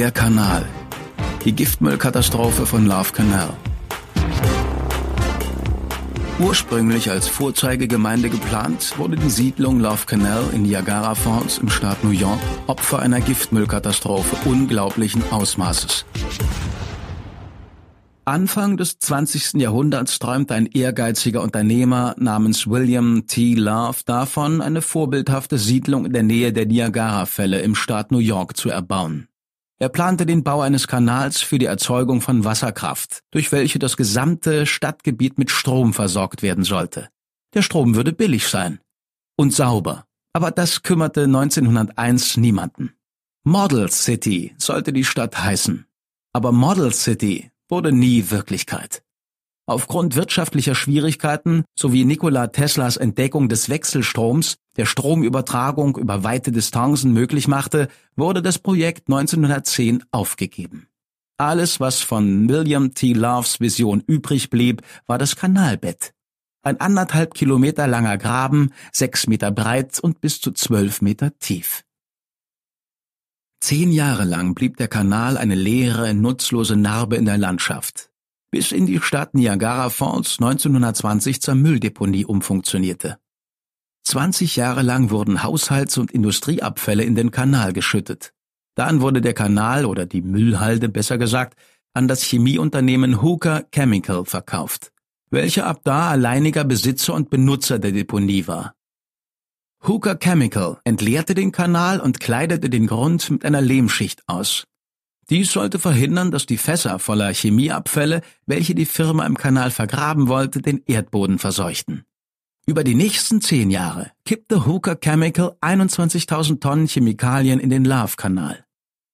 Der Kanal. Die Giftmüllkatastrophe von Love Canal. Ursprünglich als Vorzeigegemeinde geplant, wurde die Siedlung Love Canal in Niagara Falls im Staat New York Opfer einer Giftmüllkatastrophe unglaublichen Ausmaßes. Anfang des 20. Jahrhunderts träumte ein ehrgeiziger Unternehmer namens William T. Love davon, eine vorbildhafte Siedlung in der Nähe der Niagara-Fälle im Staat New York zu erbauen. Er plante den Bau eines Kanals für die Erzeugung von Wasserkraft, durch welche das gesamte Stadtgebiet mit Strom versorgt werden sollte. Der Strom würde billig sein. Und sauber. Aber das kümmerte 1901 niemanden. Model City sollte die Stadt heißen. Aber Model City wurde nie Wirklichkeit. Aufgrund wirtschaftlicher Schwierigkeiten sowie Nikola Teslas Entdeckung des Wechselstroms, der Stromübertragung über weite Distanzen möglich machte, wurde das Projekt 1910 aufgegeben. Alles, was von William T. Loves Vision übrig blieb, war das Kanalbett. Ein anderthalb Kilometer langer Graben, sechs Meter breit und bis zu zwölf Meter tief. Zehn Jahre lang blieb der Kanal eine leere, nutzlose Narbe in der Landschaft, bis in die Stadt Niagara Falls 1920 zur Mülldeponie umfunktionierte. 20 Jahre lang wurden Haushalts- und Industrieabfälle in den Kanal geschüttet. Dann wurde der Kanal oder die Müllhalde besser gesagt an das Chemieunternehmen Hooker Chemical verkauft, welcher ab da alleiniger Besitzer und Benutzer der Deponie war. Hooker Chemical entleerte den Kanal und kleidete den Grund mit einer Lehmschicht aus. Dies sollte verhindern, dass die Fässer voller Chemieabfälle, welche die Firma im Kanal vergraben wollte, den Erdboden verseuchten. Über die nächsten zehn Jahre kippte Hooker Chemical 21.000 Tonnen Chemikalien in den Love-Kanal.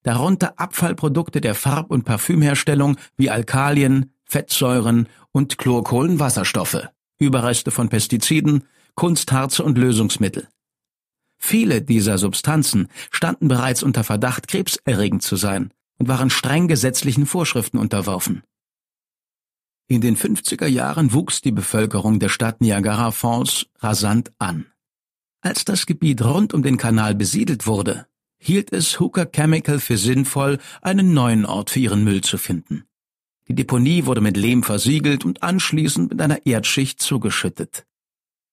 Darunter Abfallprodukte der Farb- und Parfümherstellung wie Alkalien, Fettsäuren und Chlorkohlenwasserstoffe, Überreste von Pestiziden, Kunstharze und Lösungsmittel. Viele dieser Substanzen standen bereits unter Verdacht, krebserregend zu sein und waren streng gesetzlichen Vorschriften unterworfen. In den 50er Jahren wuchs die Bevölkerung der Stadt Niagara Falls rasant an. Als das Gebiet rund um den Kanal besiedelt wurde, hielt es Hooker Chemical für sinnvoll, einen neuen Ort für ihren Müll zu finden. Die Deponie wurde mit Lehm versiegelt und anschließend mit einer Erdschicht zugeschüttet.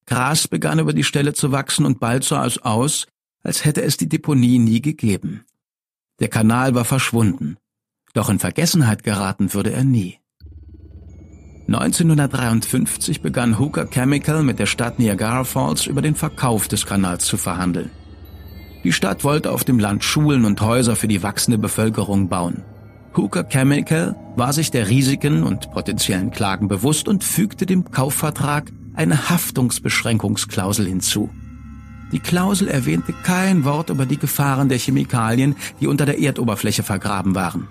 Gras begann über die Stelle zu wachsen und bald sah es aus, als hätte es die Deponie nie gegeben. Der Kanal war verschwunden, doch in Vergessenheit geraten würde er nie. 1953 begann Hooker Chemical mit der Stadt Niagara Falls über den Verkauf des Kanals zu verhandeln. Die Stadt wollte auf dem Land Schulen und Häuser für die wachsende Bevölkerung bauen. Hooker Chemical war sich der Risiken und potenziellen Klagen bewusst und fügte dem Kaufvertrag eine Haftungsbeschränkungsklausel hinzu. Die Klausel erwähnte kein Wort über die Gefahren der Chemikalien, die unter der Erdoberfläche vergraben waren.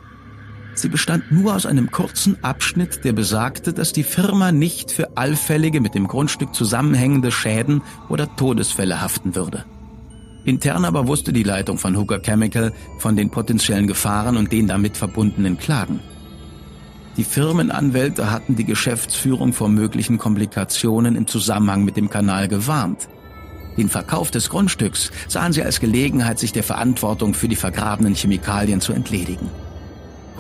Sie bestand nur aus einem kurzen Abschnitt, der besagte, dass die Firma nicht für allfällige mit dem Grundstück zusammenhängende Schäden oder Todesfälle haften würde. Intern aber wusste die Leitung von Hooker Chemical von den potenziellen Gefahren und den damit verbundenen Klagen. Die Firmenanwälte hatten die Geschäftsführung vor möglichen Komplikationen im Zusammenhang mit dem Kanal gewarnt. Den Verkauf des Grundstücks sahen sie als Gelegenheit, sich der Verantwortung für die vergrabenen Chemikalien zu entledigen.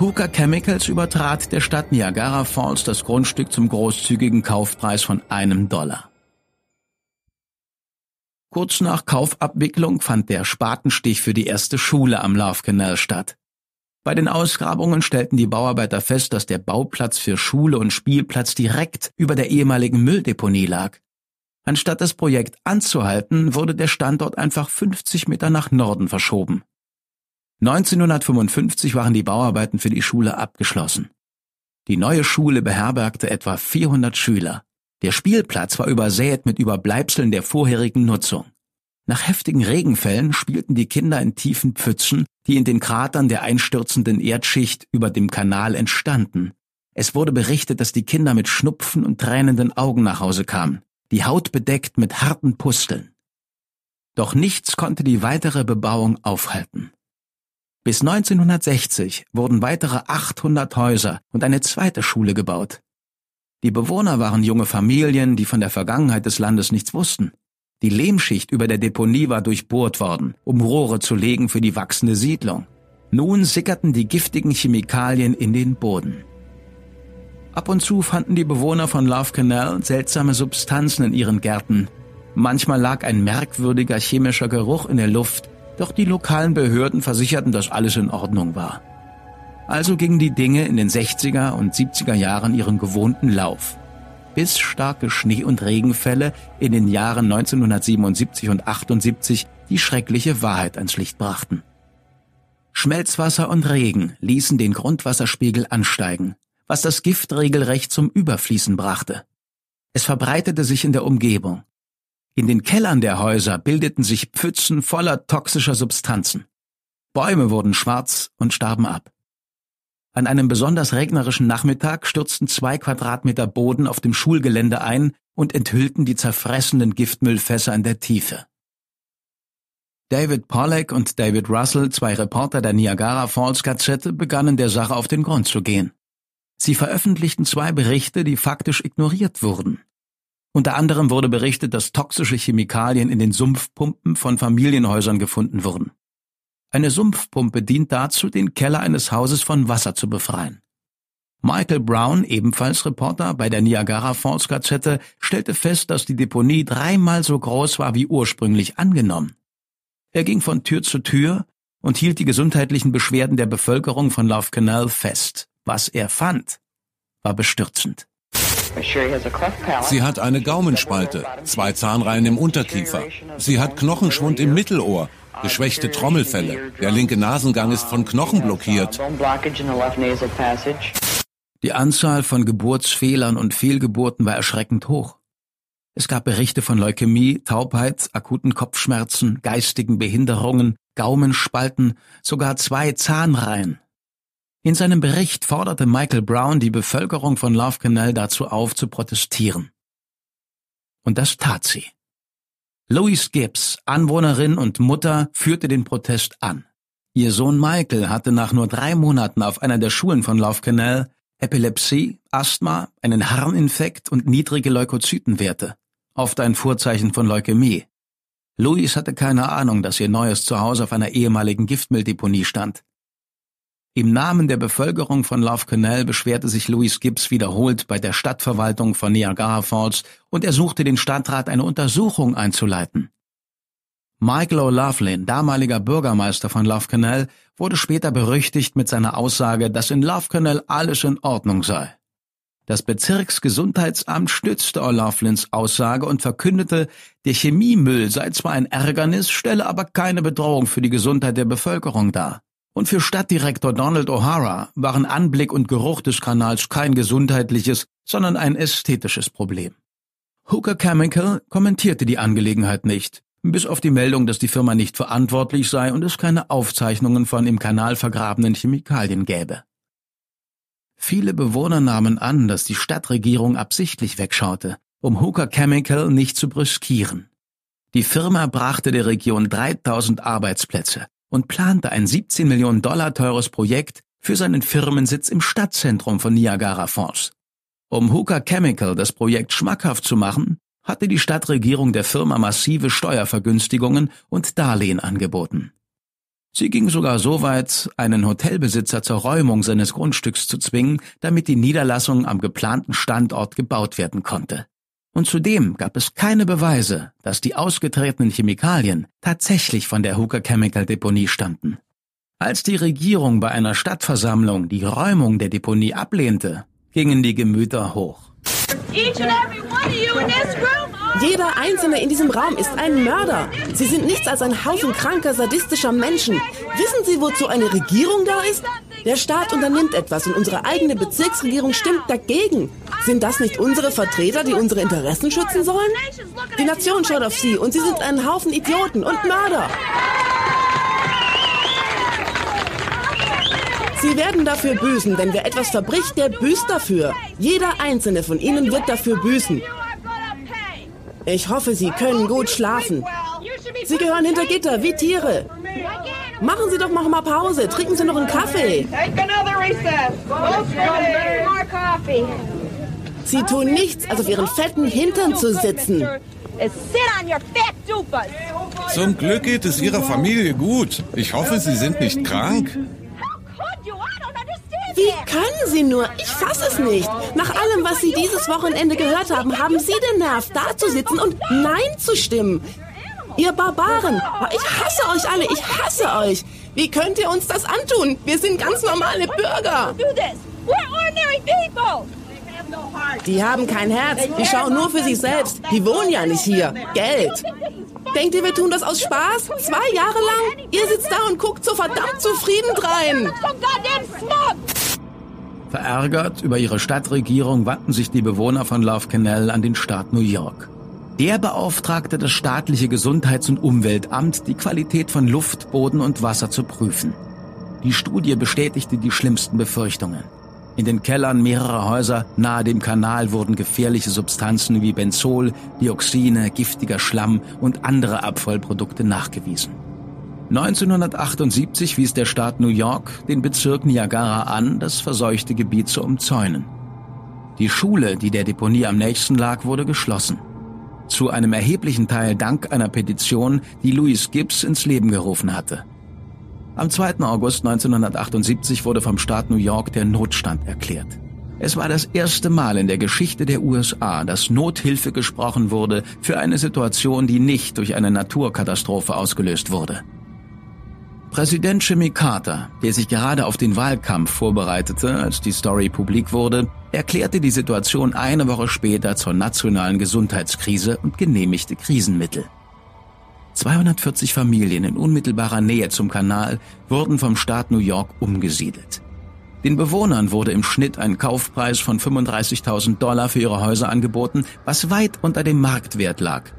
Hooker Chemicals übertrat der Stadt Niagara Falls das Grundstück zum großzügigen Kaufpreis von einem Dollar. Kurz nach Kaufabwicklung fand der Spatenstich für die erste Schule am Love Canal statt. Bei den Ausgrabungen stellten die Bauarbeiter fest, dass der Bauplatz für Schule und Spielplatz direkt über der ehemaligen Mülldeponie lag. Anstatt das Projekt anzuhalten, wurde der Standort einfach 50 Meter nach Norden verschoben. 1955 waren die Bauarbeiten für die Schule abgeschlossen. Die neue Schule beherbergte etwa 400 Schüler. Der Spielplatz war übersät mit Überbleibseln der vorherigen Nutzung. Nach heftigen Regenfällen spielten die Kinder in tiefen Pfützen, die in den Kratern der einstürzenden Erdschicht über dem Kanal entstanden. Es wurde berichtet, dass die Kinder mit Schnupfen und tränenden Augen nach Hause kamen, die Haut bedeckt mit harten Pusteln. Doch nichts konnte die weitere Bebauung aufhalten. Bis 1960 wurden weitere 800 Häuser und eine zweite Schule gebaut. Die Bewohner waren junge Familien, die von der Vergangenheit des Landes nichts wussten. Die Lehmschicht über der Deponie war durchbohrt worden, um Rohre zu legen für die wachsende Siedlung. Nun sickerten die giftigen Chemikalien in den Boden. Ab und zu fanden die Bewohner von Love Canal seltsame Substanzen in ihren Gärten. Manchmal lag ein merkwürdiger chemischer Geruch in der Luft, doch die lokalen Behörden versicherten, dass alles in Ordnung war. Also gingen die Dinge in den 60er und 70er Jahren ihren gewohnten Lauf bis starke Schnee- und Regenfälle in den Jahren 1977 und 78 die schreckliche Wahrheit ans Licht brachten. Schmelzwasser und Regen ließen den Grundwasserspiegel ansteigen, was das Gift regelrecht zum Überfließen brachte. Es verbreitete sich in der Umgebung. In den Kellern der Häuser bildeten sich Pfützen voller toxischer Substanzen. Bäume wurden schwarz und starben ab. An einem besonders regnerischen Nachmittag stürzten zwei Quadratmeter Boden auf dem Schulgelände ein und enthüllten die zerfressenen Giftmüllfässer in der Tiefe. David Pollack und David Russell, zwei Reporter der Niagara Falls Gazette, begannen der Sache auf den Grund zu gehen. Sie veröffentlichten zwei Berichte, die faktisch ignoriert wurden. Unter anderem wurde berichtet, dass toxische Chemikalien in den Sumpfpumpen von Familienhäusern gefunden wurden. Eine Sumpfpumpe dient dazu, den Keller eines Hauses von Wasser zu befreien. Michael Brown, ebenfalls Reporter bei der Niagara Falls Gazette, stellte fest, dass die Deponie dreimal so groß war wie ursprünglich angenommen. Er ging von Tür zu Tür und hielt die gesundheitlichen Beschwerden der Bevölkerung von Love Canal fest. Was er fand, war bestürzend. Sie hat eine Gaumenspalte, zwei Zahnreihen im Unterkiefer. Sie hat Knochenschwund im Mittelohr geschwächte Trommelfälle. Der linke Nasengang ist von Knochen blockiert. Die Anzahl von Geburtsfehlern und Fehlgeburten war erschreckend hoch. Es gab Berichte von Leukämie, Taubheit, akuten Kopfschmerzen, geistigen Behinderungen, Gaumenspalten, sogar zwei Zahnreihen. In seinem Bericht forderte Michael Brown die Bevölkerung von Love Canal dazu auf, zu protestieren. Und das tat sie. Louise Gibbs, Anwohnerin und Mutter, führte den Protest an. Ihr Sohn Michael hatte nach nur drei Monaten auf einer der Schulen von Love Canal Epilepsie, Asthma, einen Harninfekt und niedrige Leukozytenwerte, oft ein Vorzeichen von Leukämie. Louise hatte keine Ahnung, dass ihr neues Zuhause auf einer ehemaligen Giftmülldeponie stand. Im Namen der Bevölkerung von Love Canal beschwerte sich Louis Gibbs wiederholt bei der Stadtverwaltung von Niagara Falls und ersuchte den Stadtrat, eine Untersuchung einzuleiten. Michael O'Loughlin, damaliger Bürgermeister von Love Canal, wurde später berüchtigt mit seiner Aussage, dass in Love Canal alles in Ordnung sei. Das Bezirksgesundheitsamt stützte O'Loughlins Aussage und verkündete, der Chemiemüll sei zwar ein Ärgernis, stelle aber keine Bedrohung für die Gesundheit der Bevölkerung dar. Und für Stadtdirektor Donald O'Hara waren Anblick und Geruch des Kanals kein gesundheitliches, sondern ein ästhetisches Problem. Hooker Chemical kommentierte die Angelegenheit nicht, bis auf die Meldung, dass die Firma nicht verantwortlich sei und es keine Aufzeichnungen von im Kanal vergrabenen Chemikalien gäbe. Viele Bewohner nahmen an, dass die Stadtregierung absichtlich wegschaute, um Hooker Chemical nicht zu brüskieren. Die Firma brachte der Region 3000 Arbeitsplätze und plante ein 17 Millionen Dollar teures Projekt für seinen Firmensitz im Stadtzentrum von Niagara Falls. Um Hooker Chemical das Projekt schmackhaft zu machen, hatte die Stadtregierung der Firma massive Steuervergünstigungen und Darlehen angeboten. Sie ging sogar so weit, einen Hotelbesitzer zur Räumung seines Grundstücks zu zwingen, damit die Niederlassung am geplanten Standort gebaut werden konnte. Und zudem gab es keine Beweise, dass die ausgetretenen Chemikalien tatsächlich von der Hooker Chemical Deponie stammten. Als die Regierung bei einer Stadtversammlung die Räumung der Deponie ablehnte, gingen die Gemüter hoch. Jeder Einzelne in diesem Raum ist ein Mörder. Sie sind nichts als ein Haufen kranker, sadistischer Menschen. Wissen Sie, wozu eine Regierung da ist? Der Staat unternimmt etwas und unsere eigene Bezirksregierung stimmt dagegen. Sind das nicht unsere Vertreter, die unsere Interessen schützen sollen? Die Nation schaut auf sie und sie sind ein Haufen Idioten und Mörder. Sie werden dafür büßen, wenn wer etwas verbricht, der büßt dafür. Jeder einzelne von ihnen wird dafür büßen. Ich hoffe, Sie können gut schlafen. Sie gehören hinter Gitter, wie Tiere. Machen Sie doch noch mal Pause. Trinken Sie noch einen Kaffee. Sie tun nichts, als auf Ihren fetten Hintern zu sitzen. Zum Glück geht es Ihrer Familie gut. Ich hoffe, Sie sind nicht krank. Wie können Sie nur? Ich fasse es nicht. Nach allem, was Sie dieses Wochenende gehört haben, haben Sie den Nerv, da zu sitzen und Nein zu stimmen. Ihr Barbaren! Ich hasse euch alle! Ich hasse euch! Wie könnt ihr uns das antun? Wir sind ganz normale Bürger! Die haben kein Herz. Die schauen nur für sich selbst. Die wohnen ja nicht hier. Geld. Denkt ihr, wir tun das aus Spaß? Zwei Jahre lang? Ihr sitzt da und guckt so verdammt zufrieden drein. Verärgert über ihre Stadtregierung wandten sich die Bewohner von Love Canal an den Staat New York. Der beauftragte das staatliche Gesundheits- und Umweltamt, die Qualität von Luft, Boden und Wasser zu prüfen. Die Studie bestätigte die schlimmsten Befürchtungen. In den Kellern mehrerer Häuser nahe dem Kanal wurden gefährliche Substanzen wie Benzol, Dioxine, giftiger Schlamm und andere Abfallprodukte nachgewiesen. 1978 wies der Staat New York den Bezirk Niagara an, das verseuchte Gebiet zu umzäunen. Die Schule, die der Deponie am nächsten lag, wurde geschlossen zu einem erheblichen Teil dank einer Petition, die Louis Gibbs ins Leben gerufen hatte. Am 2. August 1978 wurde vom Staat New York der Notstand erklärt. Es war das erste Mal in der Geschichte der USA, dass Nothilfe gesprochen wurde für eine Situation, die nicht durch eine Naturkatastrophe ausgelöst wurde. Präsident Jimmy Carter, der sich gerade auf den Wahlkampf vorbereitete, als die Story publik wurde, erklärte die Situation eine Woche später zur nationalen Gesundheitskrise und genehmigte Krisenmittel. 240 Familien in unmittelbarer Nähe zum Kanal wurden vom Staat New York umgesiedelt. Den Bewohnern wurde im Schnitt ein Kaufpreis von 35.000 Dollar für ihre Häuser angeboten, was weit unter dem Marktwert lag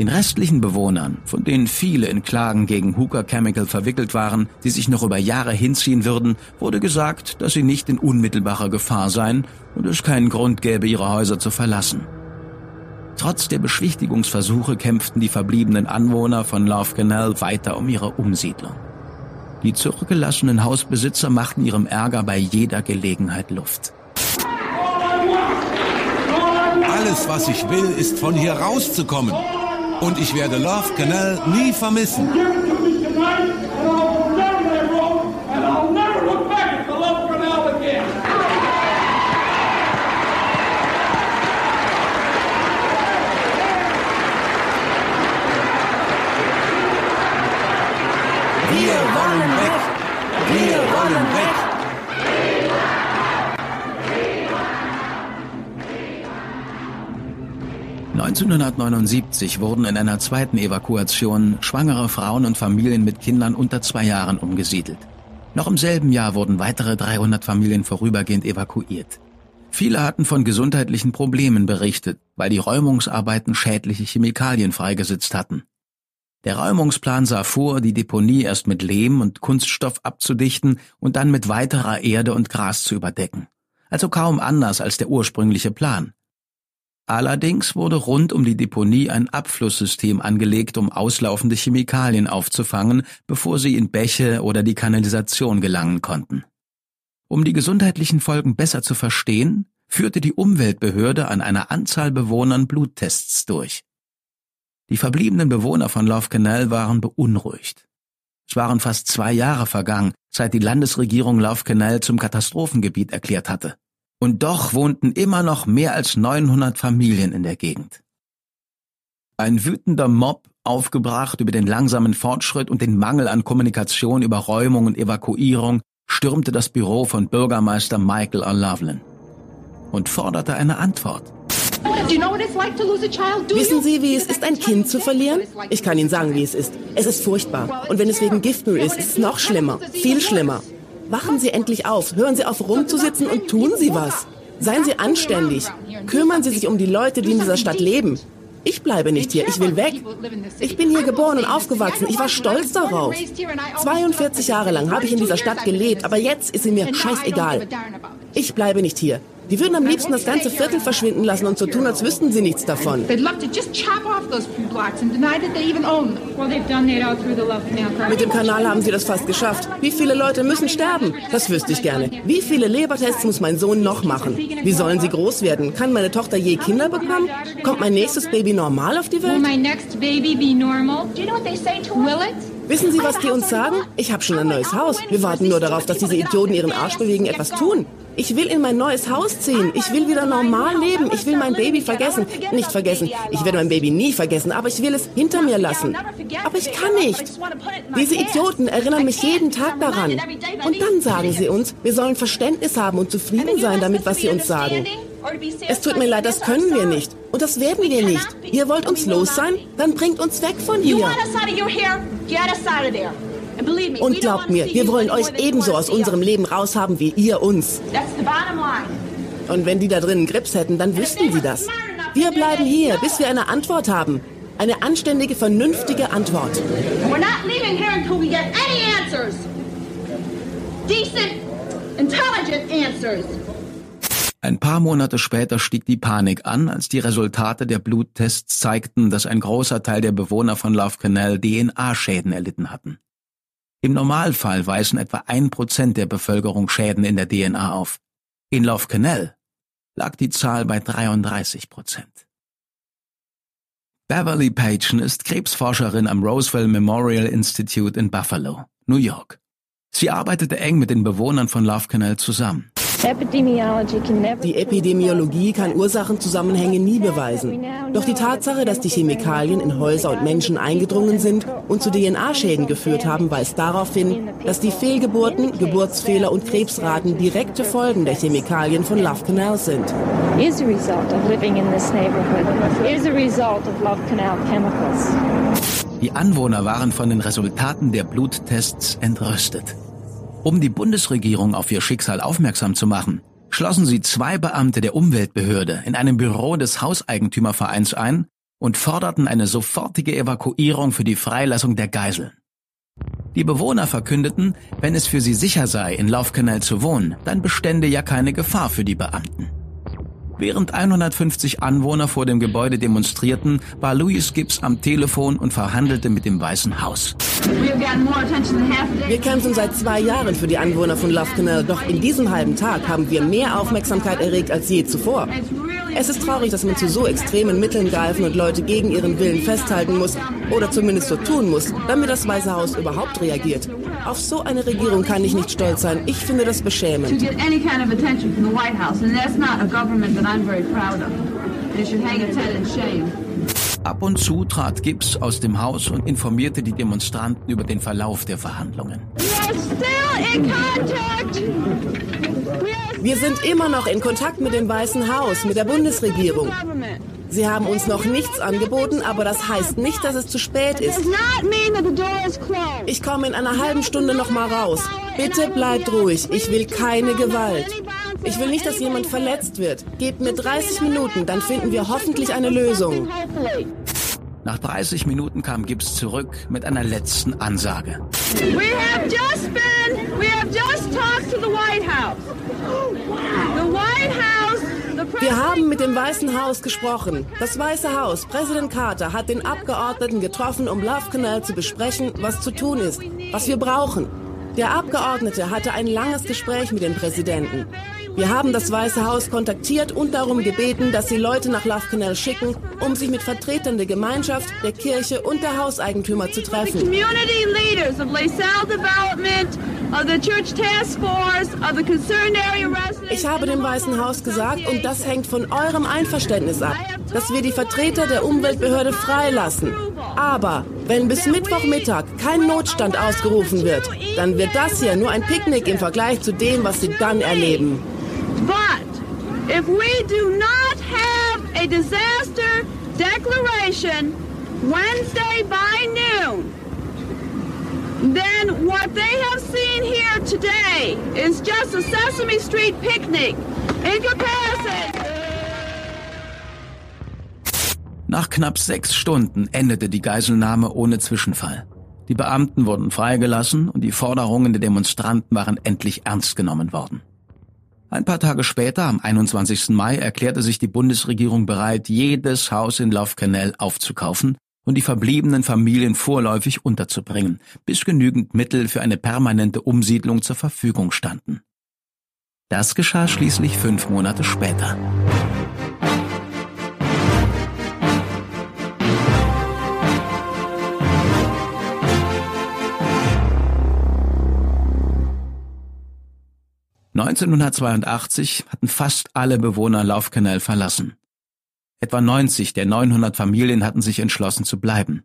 den restlichen Bewohnern, von denen viele in Klagen gegen Hooker Chemical verwickelt waren, die sich noch über Jahre hinziehen würden, wurde gesagt, dass sie nicht in unmittelbarer Gefahr seien und es keinen Grund gäbe, ihre Häuser zu verlassen. Trotz der Beschwichtigungsversuche kämpften die verbliebenen Anwohner von Love Canal weiter um ihre Umsiedlung. Die zurückgelassenen Hausbesitzer machten ihrem Ärger bei jeder Gelegenheit Luft. Alles, was ich will, ist von hier rauszukommen und ich werde Love Canal nie vermissen. 1979 wurden in einer zweiten Evakuation schwangere Frauen und Familien mit Kindern unter zwei Jahren umgesiedelt. Noch im selben Jahr wurden weitere 300 Familien vorübergehend evakuiert. Viele hatten von gesundheitlichen Problemen berichtet, weil die Räumungsarbeiten schädliche Chemikalien freigesetzt hatten. Der Räumungsplan sah vor, die Deponie erst mit Lehm und Kunststoff abzudichten und dann mit weiterer Erde und Gras zu überdecken. Also kaum anders als der ursprüngliche Plan. Allerdings wurde rund um die Deponie ein Abflusssystem angelegt, um auslaufende Chemikalien aufzufangen, bevor sie in Bäche oder die Kanalisation gelangen konnten. Um die gesundheitlichen Folgen besser zu verstehen, führte die Umweltbehörde an einer Anzahl Bewohnern Bluttests durch. Die verbliebenen Bewohner von Love Canal waren beunruhigt. Es waren fast zwei Jahre vergangen, seit die Landesregierung Love Canal zum Katastrophengebiet erklärt hatte. Und doch wohnten immer noch mehr als 900 Familien in der Gegend. Ein wütender Mob, aufgebracht über den langsamen Fortschritt und den Mangel an Kommunikation über Räumung und Evakuierung, stürmte das Büro von Bürgermeister Michael O'Loughlin und forderte eine Antwort. Wissen Sie, wie es ist, ein Kind zu verlieren? Ich kann Ihnen sagen, wie es ist. Es ist furchtbar. Und wenn es wegen Giftmüll ist, ist es noch schlimmer. Viel schlimmer. Wachen Sie endlich auf, hören Sie auf rumzusitzen und tun Sie was. Seien Sie anständig. Kümmern Sie sich um die Leute, die in dieser Stadt leben. Ich bleibe nicht hier, ich will weg. Ich bin hier geboren und aufgewachsen, ich war stolz darauf. 42 Jahre lang habe ich in dieser Stadt gelebt, aber jetzt ist sie mir scheißegal. Ich bleibe nicht hier. Die würden am liebsten das ganze Viertel verschwinden lassen und so tun, als wüssten sie nichts davon. Mit dem Kanal haben sie das fast geschafft. Wie viele Leute müssen sterben? Das wüsste ich gerne. Wie viele Lebertests muss mein Sohn noch machen? Wie sollen sie groß werden? Kann meine Tochter je Kinder bekommen? Kommt mein nächstes Baby normal auf die Welt? Wissen Sie, was die uns sagen? Ich habe schon ein neues Haus. Wir warten nur darauf, dass diese Idioten ihren Arsch bewegen, etwas tun. Ich will in mein neues Haus ziehen. Ich will wieder normal leben. Ich will mein Baby vergessen. Nicht vergessen. Ich werde mein Baby nie vergessen, aber ich will es hinter mir lassen. Aber ich kann nicht. Diese Idioten erinnern mich jeden Tag daran. Und dann sagen sie uns, wir sollen Verständnis haben und zufrieden sein damit, was sie uns sagen. Es tut mir leid, das können wir nicht. Und das werden wir nicht. Ihr wollt uns los sein? Dann bringt uns weg von hier. Und glaubt mir, wir wollen euch ebenso aus unserem Leben raushaben wie ihr uns. Und wenn die da drinnen Grips hätten, dann wüssten sie das. Wir bleiben hier, bis wir eine Antwort haben. Eine anständige, vernünftige Antwort. Ein paar Monate später stieg die Panik an, als die Resultate der Bluttests zeigten, dass ein großer Teil der Bewohner von Love Canal DNA-Schäden erlitten hatten. Im Normalfall weisen etwa ein Prozent der Bevölkerung Schäden in der DNA auf. In Love Canal lag die Zahl bei 33 Prozent. Beverly Pagen ist Krebsforscherin am Roseville Memorial Institute in Buffalo, New York. Sie arbeitete eng mit den Bewohnern von Love Canal zusammen. Die Epidemiologie kann Ursachenzusammenhänge nie beweisen. Doch die Tatsache, dass die Chemikalien in Häuser und Menschen eingedrungen sind und zu DNA-Schäden geführt haben, weist darauf hin, dass die Fehlgeburten, Geburtsfehler und Krebsraten direkte Folgen der Chemikalien von Love Canal sind. Die Anwohner waren von den Resultaten der Bluttests entrüstet. Um die Bundesregierung auf ihr Schicksal aufmerksam zu machen, schlossen sie zwei Beamte der Umweltbehörde in einem Büro des Hauseigentümervereins ein und forderten eine sofortige Evakuierung für die Freilassung der Geiseln. Die Bewohner verkündeten, wenn es für sie sicher sei, in Laufkanal zu wohnen, dann bestände ja keine Gefahr für die Beamten. Während 150 Anwohner vor dem Gebäude demonstrierten, war Louis Gibbs am Telefon und verhandelte mit dem Weißen Haus. Wir kämpfen seit zwei Jahren für die Anwohner von Love Canal, doch in diesem halben Tag haben wir mehr Aufmerksamkeit erregt als je zuvor. Es ist traurig, dass man zu so extremen Mitteln greifen und Leute gegen ihren Willen festhalten muss oder zumindest so tun muss, damit das Weiße Haus überhaupt reagiert. Auf so eine Regierung kann ich nicht stolz sein. Ich finde das beschämend. Ab und zu trat Gibbs aus dem Haus und informierte die Demonstranten über den Verlauf der Verhandlungen. Wir sind immer noch in Kontakt mit dem Weißen Haus, mit der Bundesregierung. Sie haben uns noch nichts angeboten, aber das heißt nicht, dass es zu spät ist. Ich komme in einer halben Stunde noch mal raus. Bitte bleibt ruhig. Ich will keine Gewalt. Ich will nicht, dass jemand verletzt wird. Gebt mir 30 Minuten, dann finden wir hoffentlich eine Lösung. Nach 30 Minuten kam Gibbs zurück mit einer letzten Ansage. We have just been, we have just talked to the White House. The White House wir haben mit dem Weißen Haus gesprochen. Das Weiße Haus, Präsident Carter, hat den Abgeordneten getroffen, um Love Canal zu besprechen, was zu tun ist, was wir brauchen. Der Abgeordnete hatte ein langes Gespräch mit dem Präsidenten. Wir haben das Weiße Haus kontaktiert und darum gebeten, dass sie Leute nach Love Canal schicken, um sich mit Vertretern der Gemeinschaft, der Kirche und der Hauseigentümer zu treffen. Ich habe dem Weißen Haus gesagt, und das hängt von eurem Einverständnis ab, dass wir die Vertreter der Umweltbehörde freilassen. Aber wenn bis Mittwochmittag kein Notstand ausgerufen wird, dann wird das hier nur ein Picknick im Vergleich zu dem, was sie dann erleben. If we do not have a disaster declaration Wednesday by noon, then what they have seen here today is just a Sesame Street picnic in comparison. Nach knapp sechs Stunden endete die Geiselnahme ohne Zwischenfall. Die Beamten wurden freigelassen und die Forderungen der Demonstranten waren endlich ernst genommen worden. Ein paar Tage später, am 21. Mai, erklärte sich die Bundesregierung bereit, jedes Haus in Love Canal aufzukaufen und die verbliebenen Familien vorläufig unterzubringen, bis genügend Mittel für eine permanente Umsiedlung zur Verfügung standen. Das geschah schließlich fünf Monate später. 1982 hatten fast alle Bewohner Laufkanal verlassen. Etwa 90 der 900 Familien hatten sich entschlossen zu bleiben.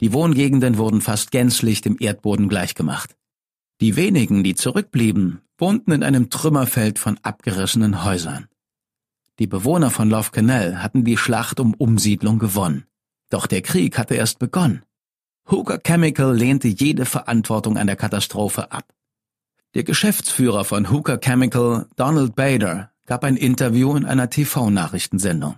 Die Wohngegenden wurden fast gänzlich dem Erdboden gleichgemacht. Die wenigen, die zurückblieben, wohnten in einem Trümmerfeld von abgerissenen Häusern. Die Bewohner von Love Canal hatten die Schlacht um Umsiedlung gewonnen. Doch der Krieg hatte erst begonnen. Hooker Chemical lehnte jede Verantwortung an der Katastrophe ab. Der Geschäftsführer von Hooker Chemical, Donald Bader, gab ein Interview in einer TV-Nachrichtensendung.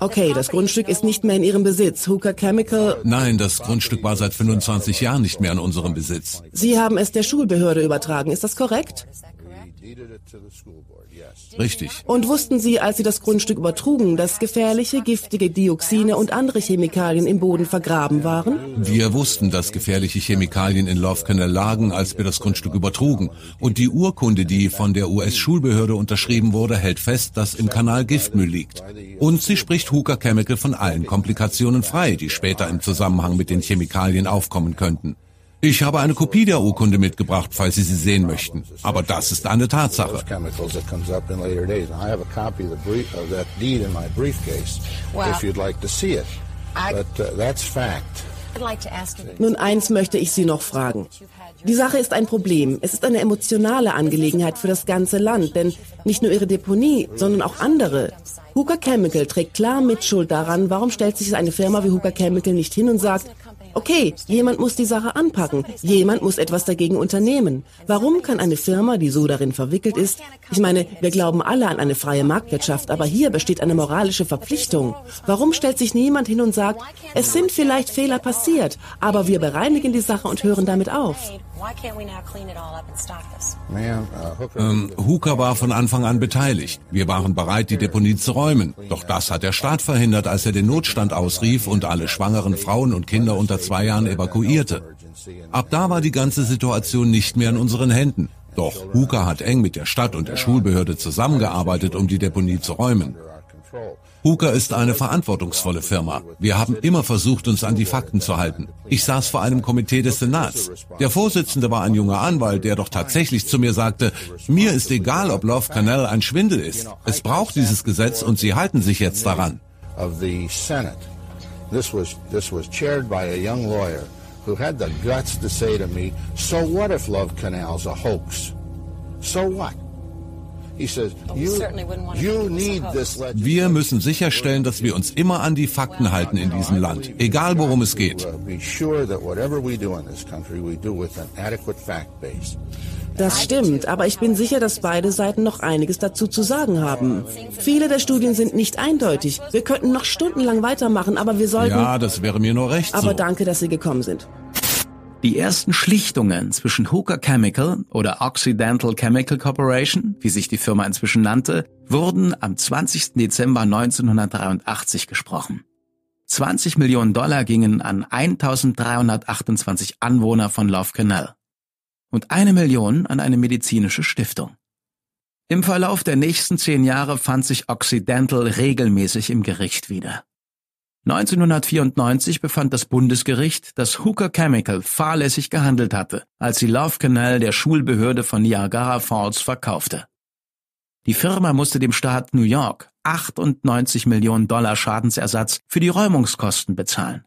Okay, das Grundstück ist nicht mehr in Ihrem Besitz. Hooker Chemical. Nein, das Grundstück war seit 25 Jahren nicht mehr in unserem Besitz. Sie haben es der Schulbehörde übertragen, ist das korrekt? Richtig. Und wussten Sie, als Sie das Grundstück übertrugen, dass gefährliche, giftige Dioxine und andere Chemikalien im Boden vergraben waren? Wir wussten, dass gefährliche Chemikalien in Love Canal lagen, als wir das Grundstück übertrugen. Und die Urkunde, die von der US-Schulbehörde unterschrieben wurde, hält fest, dass im Kanal Giftmüll liegt. Und sie spricht Hooker Chemical von allen Komplikationen frei, die später im Zusammenhang mit den Chemikalien aufkommen könnten. Ich habe eine Kopie der Urkunde mitgebracht, falls Sie sie sehen möchten. Aber das ist eine Tatsache. Nun eins möchte ich Sie noch fragen. Die Sache ist ein Problem. Es ist eine emotionale Angelegenheit für das ganze Land, denn nicht nur Ihre Deponie, sondern auch andere. Hooker Chemical trägt klar Mitschuld daran. Warum stellt sich eine Firma wie Hooker Chemical nicht hin und sagt, Okay, jemand muss die Sache anpacken. Jemand muss etwas dagegen unternehmen. Warum kann eine Firma, die so darin verwickelt ist, ich meine, wir glauben alle an eine freie Marktwirtschaft, aber hier besteht eine moralische Verpflichtung. Warum stellt sich niemand hin und sagt, es sind vielleicht Fehler passiert, aber wir bereinigen die Sache und hören damit auf? Ähm, Hooker war von Anfang an beteiligt. Wir waren bereit, die Deponie zu räumen. Doch das hat der Staat verhindert, als er den Notstand ausrief und alle schwangeren Frauen und Kinder unter zwei Jahren evakuierte. Ab da war die ganze Situation nicht mehr in unseren Händen. Doch Hooker hat eng mit der Stadt und der Schulbehörde zusammengearbeitet, um die Deponie zu räumen. Hooker ist eine verantwortungsvolle Firma. Wir haben immer versucht, uns an die Fakten zu halten. Ich saß vor einem Komitee des Senats. Der Vorsitzende war ein junger Anwalt, der doch tatsächlich zu mir sagte, mir ist egal, ob Love Canal ein Schwindel ist. Es braucht dieses Gesetz und sie halten sich jetzt daran. This was, this was chaired by a young lawyer who had the guts to say to me, so what if Love Canal's a hoax? So what? He said you need this ledger wir müssen sicherstellen, dass wir uns immer an die Fakten halten in diesem Land, egal worum es geht. Das stimmt, aber ich bin sicher, dass beide Seiten noch einiges dazu zu sagen haben. Viele der Studien sind nicht eindeutig. Wir könnten noch stundenlang weitermachen, aber wir sollten. Ja, das wäre mir nur recht. Aber so. danke, dass Sie gekommen sind. Die ersten Schlichtungen zwischen Hooker Chemical oder Occidental Chemical Corporation, wie sich die Firma inzwischen nannte, wurden am 20. Dezember 1983 gesprochen. 20 Millionen Dollar gingen an 1328 Anwohner von Love Canal und eine Million an eine medizinische Stiftung. Im Verlauf der nächsten zehn Jahre fand sich Occidental regelmäßig im Gericht wieder. 1994 befand das Bundesgericht, dass Hooker Chemical fahrlässig gehandelt hatte, als sie Love Canal der Schulbehörde von Niagara Falls verkaufte. Die Firma musste dem Staat New York 98 Millionen Dollar Schadensersatz für die Räumungskosten bezahlen.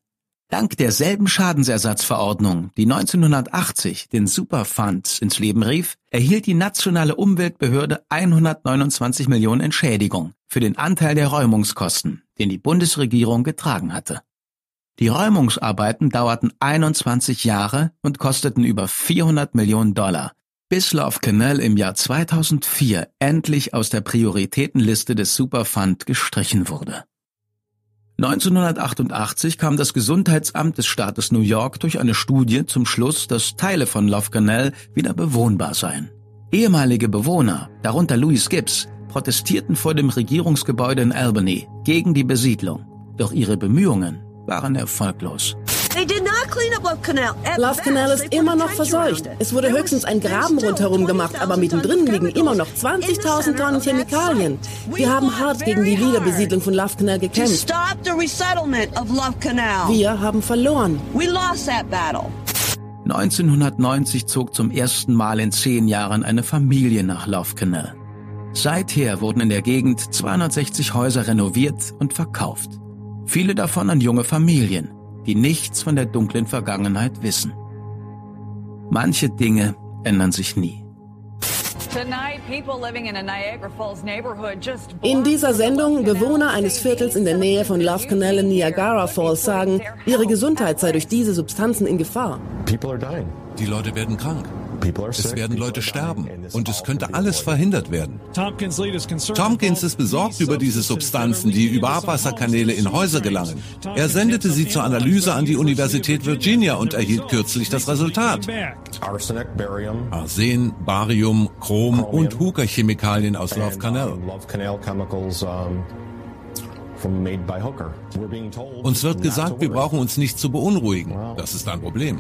Dank derselben Schadensersatzverordnung, die 1980 den Superfund ins Leben rief, erhielt die nationale Umweltbehörde 129 Millionen Entschädigung für den Anteil der Räumungskosten, den die Bundesregierung getragen hatte. Die Räumungsarbeiten dauerten 21 Jahre und kosteten über 400 Millionen Dollar, bis Love Canal im Jahr 2004 endlich aus der Prioritätenliste des Superfund gestrichen wurde. 1988 kam das Gesundheitsamt des Staates New York durch eine Studie zum Schluss, dass Teile von Love Canal wieder bewohnbar seien. Ehemalige Bewohner, darunter Louis Gibbs, protestierten vor dem Regierungsgebäude in Albany gegen die Besiedlung. Doch ihre Bemühungen waren erfolglos. Love Canal ist immer noch verseucht. Es wurde höchstens ein Graben rundherum gemacht, aber mittendrin liegen immer noch 20.000 Tonnen Chemikalien. Wir haben hart gegen die Wiederbesiedlung von Love Canal gekämpft. Wir haben verloren. 1990 zog zum ersten Mal in zehn Jahren eine Familie nach Love Canal. Seither wurden in der Gegend 260 Häuser renoviert und verkauft. Viele davon an junge Familien, die nichts von der dunklen Vergangenheit wissen. Manche Dinge ändern sich nie. In dieser Sendung Bewohner eines Viertels in der Nähe von Love Canal in Niagara Falls sagen, ihre Gesundheit sei durch diese Substanzen in Gefahr. Die Leute werden krank. Es werden Leute sterben und es könnte alles verhindert werden. Tompkins ist besorgt über diese Substanzen, die über Abwasserkanäle in Häuser gelangen. Er sendete sie zur Analyse an die Universität Virginia und erhielt kürzlich das Resultat. Arsen, Barium, Chrom und Hooker-Chemikalien aus Love Canal. Uns wird gesagt, wir brauchen uns nicht zu beunruhigen. Das ist ein Problem.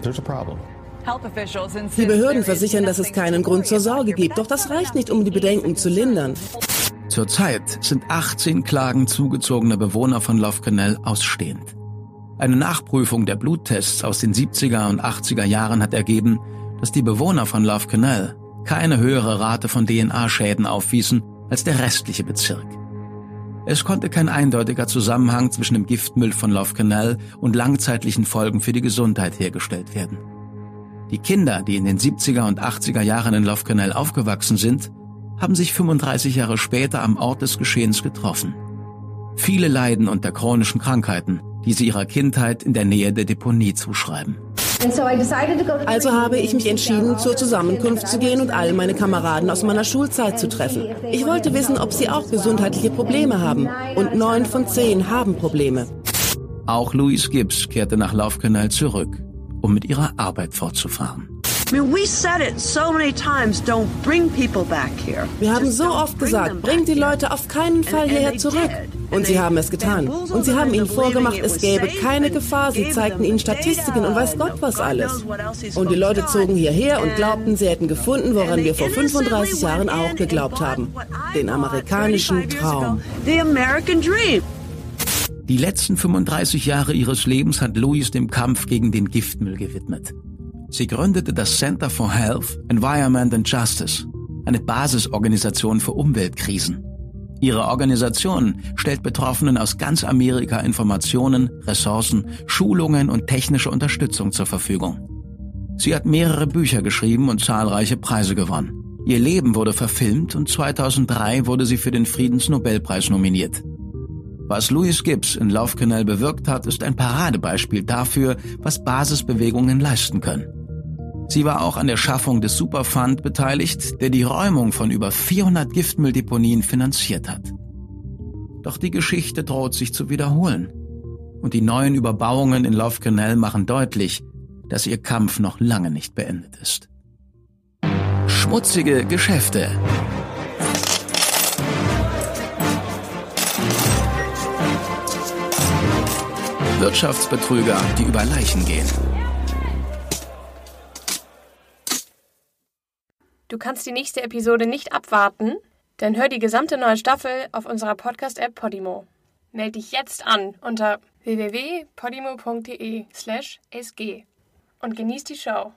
Die Behörden versichern, dass es keinen Grund zur Sorge gibt, doch das reicht nicht, um die Bedenken zu lindern. Zurzeit sind 18 Klagen zugezogener Bewohner von Love Canal ausstehend. Eine Nachprüfung der Bluttests aus den 70er und 80er Jahren hat ergeben, dass die Bewohner von Love Canal keine höhere Rate von DNA-Schäden aufwiesen als der restliche Bezirk. Es konnte kein eindeutiger Zusammenhang zwischen dem Giftmüll von Love Canal und langzeitlichen Folgen für die Gesundheit hergestellt werden. Die Kinder, die in den 70er und 80er Jahren in Love Canal aufgewachsen sind, haben sich 35 Jahre später am Ort des Geschehens getroffen. Viele leiden unter chronischen Krankheiten, die sie ihrer Kindheit in der Nähe der Deponie zuschreiben. Also habe ich mich entschieden, zur Zusammenkunft zu gehen und all meine Kameraden aus meiner Schulzeit zu treffen. Ich wollte wissen, ob sie auch gesundheitliche Probleme haben. Und neun von zehn haben Probleme. Auch Louise Gibbs kehrte nach Love Canal zurück um mit ihrer Arbeit fortzufahren. Wir haben so oft gesagt, bringt die Leute auf keinen Fall hierher zurück. Und sie haben es getan. Und sie haben ihnen vorgemacht, es gäbe keine Gefahr. Sie zeigten ihnen Statistiken und weiß Gott was alles. Und die Leute zogen hierher und glaubten, sie hätten gefunden, woran wir vor 35 Jahren auch geglaubt haben. Den amerikanischen Traum. Die letzten 35 Jahre ihres Lebens hat Louise dem Kampf gegen den Giftmüll gewidmet. Sie gründete das Center for Health, Environment and Justice, eine Basisorganisation für Umweltkrisen. Ihre Organisation stellt Betroffenen aus ganz Amerika Informationen, Ressourcen, Schulungen und technische Unterstützung zur Verfügung. Sie hat mehrere Bücher geschrieben und zahlreiche Preise gewonnen. Ihr Leben wurde verfilmt und 2003 wurde sie für den Friedensnobelpreis nominiert. Was Louis Gibbs in Love Canal bewirkt hat, ist ein Paradebeispiel dafür, was Basisbewegungen leisten können. Sie war auch an der Schaffung des Superfund beteiligt, der die Räumung von über 400 Giftmülldeponien finanziert hat. Doch die Geschichte droht sich zu wiederholen. Und die neuen Überbauungen in Love Canal machen deutlich, dass ihr Kampf noch lange nicht beendet ist. Schmutzige Geschäfte. Wirtschaftsbetrüger, die über Leichen gehen. Du kannst die nächste Episode nicht abwarten? Dann hör die gesamte neue Staffel auf unserer Podcast-App Podimo. Meld dich jetzt an unter www.podimo.de/sg und genieß die Show.